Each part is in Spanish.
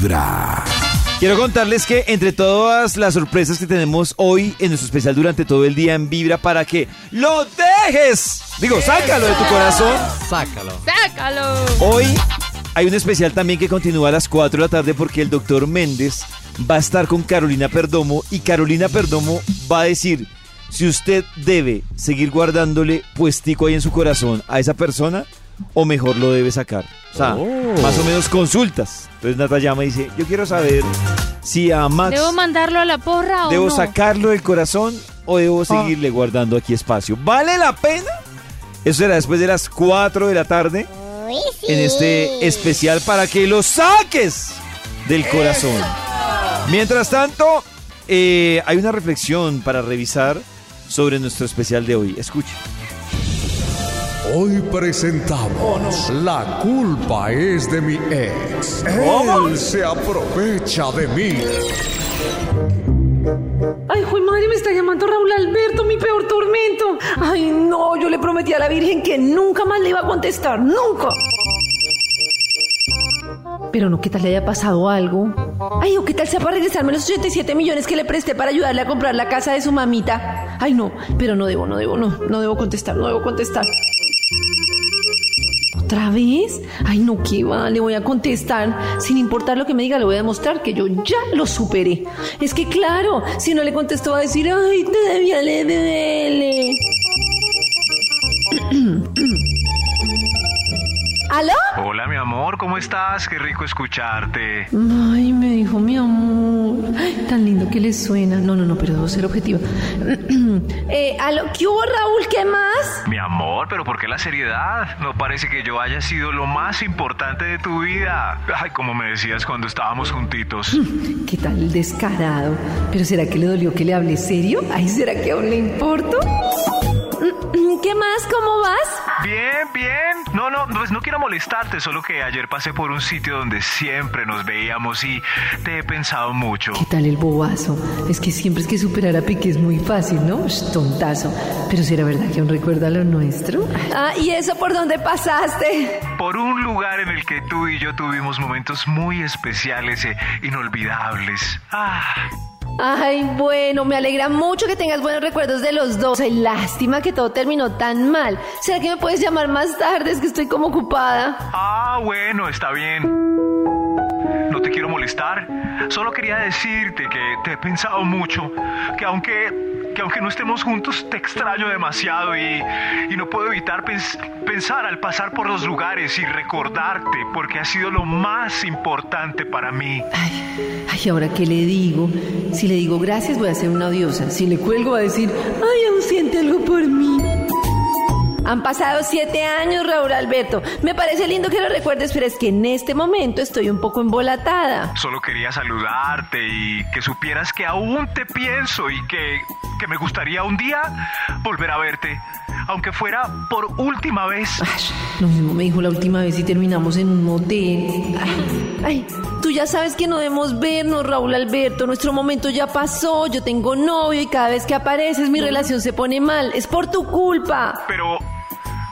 Vibra. Quiero contarles que entre todas las sorpresas que tenemos hoy en nuestro especial durante todo el día en Vibra para que lo dejes, digo, sácalo de tu corazón. Sácalo. ¡Sácalo! Hoy hay un especial también que continúa a las 4 de la tarde porque el doctor Méndez va a estar con Carolina Perdomo y Carolina Perdomo va a decir si usted debe seguir guardándole puestico ahí en su corazón a esa persona o mejor lo debe sacar. O sea, más o menos consultas. Entonces Nata llama y dice, yo quiero saber si a Max ¿Debo mandarlo a la porra o debo no? sacarlo del corazón o debo seguirle guardando aquí espacio. ¿Vale la pena? Eso será después de las 4 de la tarde en este especial para que lo saques del corazón. Mientras tanto, eh, hay una reflexión para revisar sobre nuestro especial de hoy. Escuche. Hoy presentamos La culpa es de mi ex. Él se aprovecha de mí. Ay, juez madre, me está llamando Raúl Alberto, mi peor tormento. Ay, no, yo le prometí a la Virgen que nunca más le iba a contestar, nunca. Pero no, ¿qué tal le haya pasado algo? Ay, o qué tal sea para regresarme los 87 millones que le presté para ayudarle a comprar la casa de su mamita. Ay, no, pero no debo, no debo, no, no debo contestar, no debo contestar. ¿Otra vez? Ay, no, qué va, le voy a contestar. Sin importar lo que me diga, le voy a demostrar que yo ya lo superé. Es que claro, si no le contesto va a decir, ay, todavía le duele. ¿Aló? Hola, mi amor, ¿cómo estás? Qué rico escucharte. Ay, me dijo mi amor. Tan lindo que le suena. No, no, no, pero debo ser objetiva. eh, ¿aló? ¿Qué hubo, Raúl? ¿Qué más? Mi amor, pero ¿por qué la seriedad? No parece que yo haya sido lo más importante de tu vida. Ay, como me decías cuando estábamos juntitos. ¿Qué tal el descarado? ¿Pero será que le dolió que le hable serio? Ay, ¿será que aún le importo? ¿Qué más? ¿Cómo vas? Bien, bien. No, no, pues no quiero molestarte, solo que ayer pasé por un sitio donde siempre nos veíamos y te he pensado mucho. ¿Qué tal el bobazo? Es que siempre es que superar a Piqué es muy fácil, ¿no? Sh, tontazo. Pero ¿será verdad que aún recuerda lo nuestro? Ah, ¿y eso por dónde pasaste? Por un lugar en el que tú y yo tuvimos momentos muy especiales e inolvidables. Ah. Ay, bueno, me alegra mucho que tengas buenos recuerdos de los dos. Ay, lástima que todo terminó tan mal. ¿Será que me puedes llamar más tarde? Es que estoy como ocupada. Ah, bueno, está bien. No te quiero molestar. Solo quería decirte que te he pensado mucho. Que aunque, que aunque no estemos juntos, te extraño demasiado y, no puedo evitar pens- pensar al pasar por los lugares y recordarte porque ha sido lo más importante para mí. Ay, ay, ahora qué le digo. Si le digo gracias, voy a ser una odiosa. Si le cuelgo, va a decir, ay, aún siente algo por mí. Han pasado siete años, Raúl Alberto. Me parece lindo que lo recuerdes, pero es que en este momento estoy un poco embolatada. Solo quería saludarte y que supieras que aún te pienso y que, que me gustaría un día volver a verte, aunque fuera por última vez. Ay, lo mismo me dijo la última vez y terminamos en un motel. Ay, ay, tú ya sabes que no debemos vernos, Raúl Alberto. Nuestro momento ya pasó. Yo tengo novio y cada vez que apareces mi relación se pone mal. Es por tu culpa. Pero,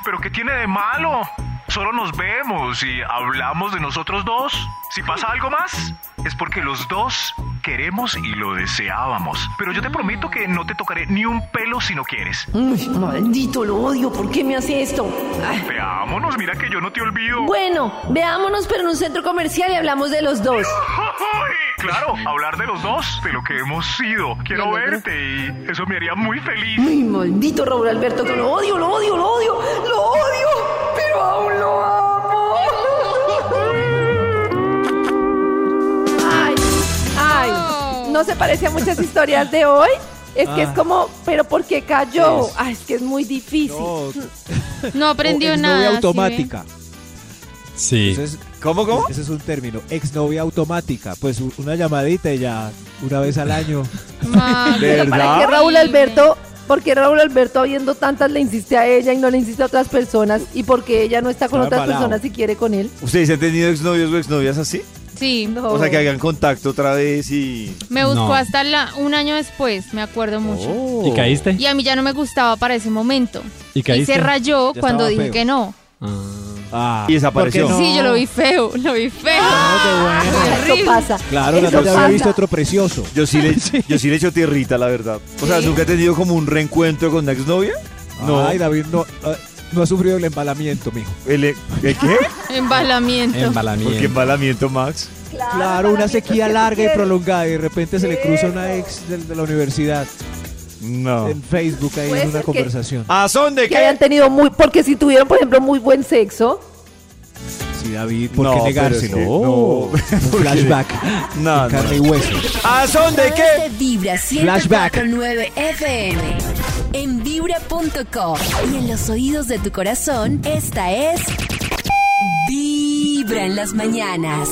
pero ¿qué tiene de malo? Solo nos vemos y hablamos de nosotros dos. Si pasa algo más, es porque los dos queremos y lo deseábamos. Pero yo te prometo que no te tocaré ni un pelo si no quieres. Uy, maldito, lo odio. ¿Por qué me hace esto? Ay. Veámonos, mira que yo no te olvido. Bueno, veámonos pero en un centro comercial y hablamos de los dos. Claro, hablar de los dos, de lo que hemos sido. Quiero verte y eso me haría muy feliz. Ay, maldito Raúl Alberto, que lo odio, lo odio, lo odio, lo odio, pero aún no se parece a muchas historias de hoy. Es que es como, pero ¿por qué cayó? Ay, es que es muy difícil. No aprendió O exnovia nada. ¿sí automática. Sí. Ese es, ¿Cómo, cómo? ese es un término. Exnovia automática. Pues una llamadita y ya una vez al año. ve? Ah, ¿De ¿Para verdad? qué Raúl Alberto? porque Raúl Alberto viendo tantas le insiste a ella y no le insiste a otras personas? ¿Y porque ella no está con Estaba otras embalado. personas y quiere con él? ¿Ustedes han tenido exnovios o exnovias así? Sí, No. O sea, que hagan contacto otra vez y... me buscó No. hasta la, un año después, me acuerdo mucho. Oh. ¿Y caíste? Y a mí ya no me gustaba para ese momento. ¿Y Y caíste? se rayó Ya cuando estaba dije feo. que no. Ah. Ah, Y desapareció. ¿por qué no? Sí, yo lo vi feo, lo vi feo. Ah, qué bueno. Eso Horrible. pasa. Claro, Eso Natalia había pasa. visto otro precioso. Yo sí le, yo sí le echo tierrita, la verdad. O sea, ¿nunca he tenido como un reencuentro con una exnovia? No. Ay, David no, eh, no ha sufrido el embalamiento, mijo. ¿El, el qué? Embalamiento. ¿Por qué Embalamiento. embalamiento, Max? Claro, una sequía larga y prolongada y de repente se le cruza una ex de la universidad No. en Facebook ahí en una que- conversación. ¿A son de Que hayan qué? tenido muy, porque si tuvieron, por ejemplo, muy buen sexo, Sí, David, ¿por No, qué que- no. Un flashback. No, de carne y hueso. ¿A son de Todos qué? Vibra Flashback. 104.9 FM. En vibra.com. Y en los oídos de tu corazón, esta es... Vibra en las mañanas.